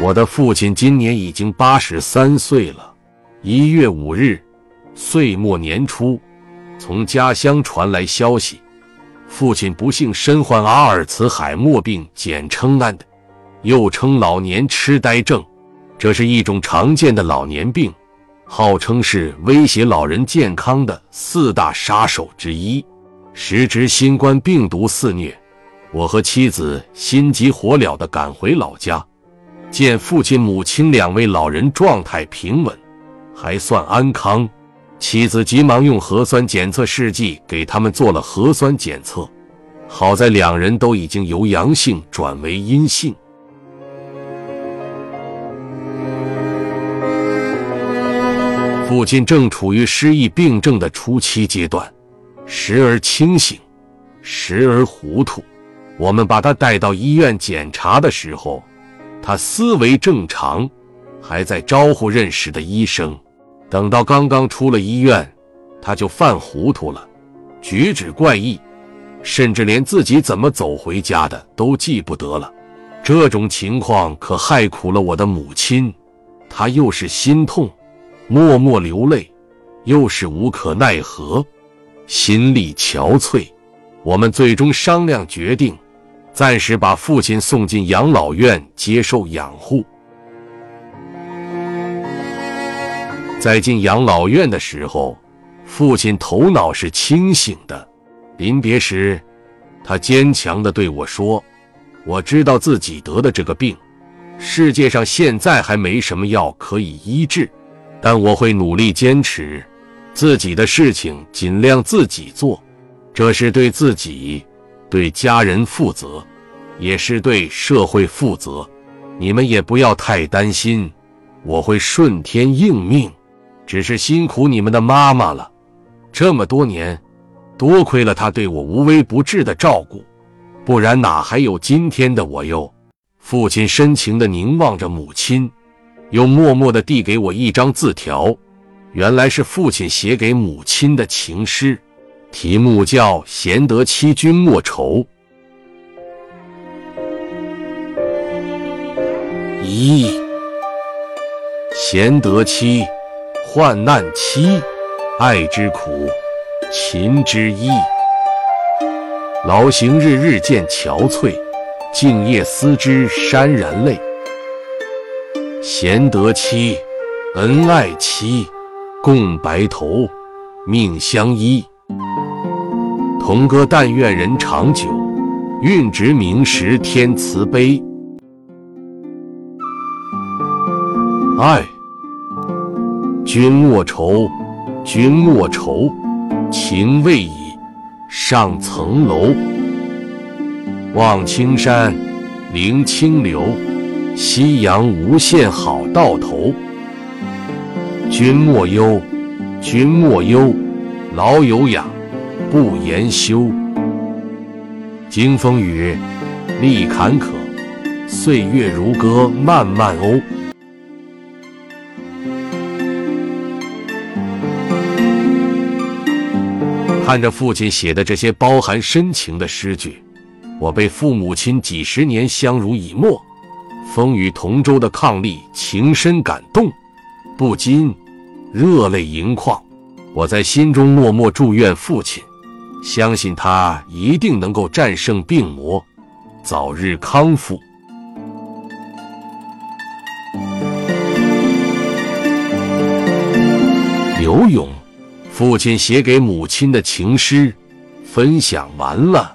我的父亲今年已经八十三岁了。一月五日，岁末年初，从家乡传来消息，父亲不幸身患阿尔茨海默病，简称 AD，又称老年痴呆症。这是一种常见的老年病，号称是威胁老人健康的四大杀手之一。时值新冠病毒肆虐，我和妻子心急火燎地赶回老家。见父亲、母亲两位老人状态平稳，还算安康，妻子急忙用核酸检测试剂给他们做了核酸检测，好在两人都已经由阳性转为阴性。父亲正处于失忆病症的初期阶段，时而清醒，时而糊涂。我们把他带到医院检查的时候。他思维正常，还在招呼认识的医生。等到刚刚出了医院，他就犯糊涂了，举止怪异，甚至连自己怎么走回家的都记不得了。这种情况可害苦了我的母亲，她又是心痛，默默流泪，又是无可奈何，心力憔悴。我们最终商量决定。暂时把父亲送进养老院接受养护。在进养老院的时候，父亲头脑是清醒的。临别时，他坚强地对我说：“我知道自己得的这个病，世界上现在还没什么药可以医治，但我会努力坚持，自己的事情尽量自己做，这是对自己。”对家人负责，也是对社会负责。你们也不要太担心，我会顺天应命。只是辛苦你们的妈妈了，这么多年，多亏了她对我无微不至的照顾，不然哪还有今天的我哟？父亲深情地凝望着母亲，又默默地递给我一张字条，原来是父亲写给母亲的情诗。题目叫“贤德妻君莫愁”。一贤德妻，患难妻，爱之苦，勤之易。劳形日日渐憔悴，静夜思之潸然泪。贤德妻，恩爱妻，共白头，命相依。同歌但愿人长久，运值明时天慈悲。爱，君莫愁，君莫愁，情未已上层楼。望青山，临清流，夕阳无限好到头。君莫忧，君莫忧，老有养。不言休，经风雨，历坎坷，岁月如歌，漫漫欧。看着父亲写的这些包含深情的诗句，我被父母亲几十年相濡以沫、风雨同舟的伉俪情深感动，不禁热泪盈眶。我在心中默默祝愿父亲。相信他一定能够战胜病魔，早日康复。刘勇，父亲写给母亲的情诗，分享完了。